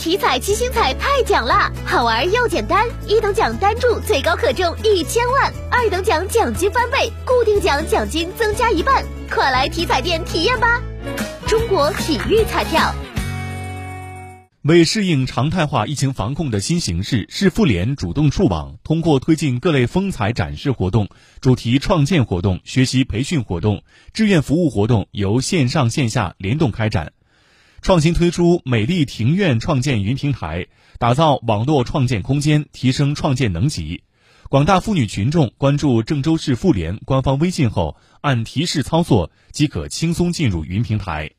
体彩七星彩太奖啦，好玩又简单，一等奖单注最高可中一千万，二等奖奖金翻倍，固定奖奖金增加一半，快来体彩店体验吧！中国体育彩票。为适应常态化疫情防控的新形势，市妇联主动触网，通过推进各类风采展示活动、主题创建活动、学习培训活动、志愿服务活动，由线上线下联动开展，创新推出“美丽庭院”创建云平台，打造网络创建空间，提升创建能级。广大妇女群众关注郑州市妇联官方微信后，按提示操作即可轻松进入云平台。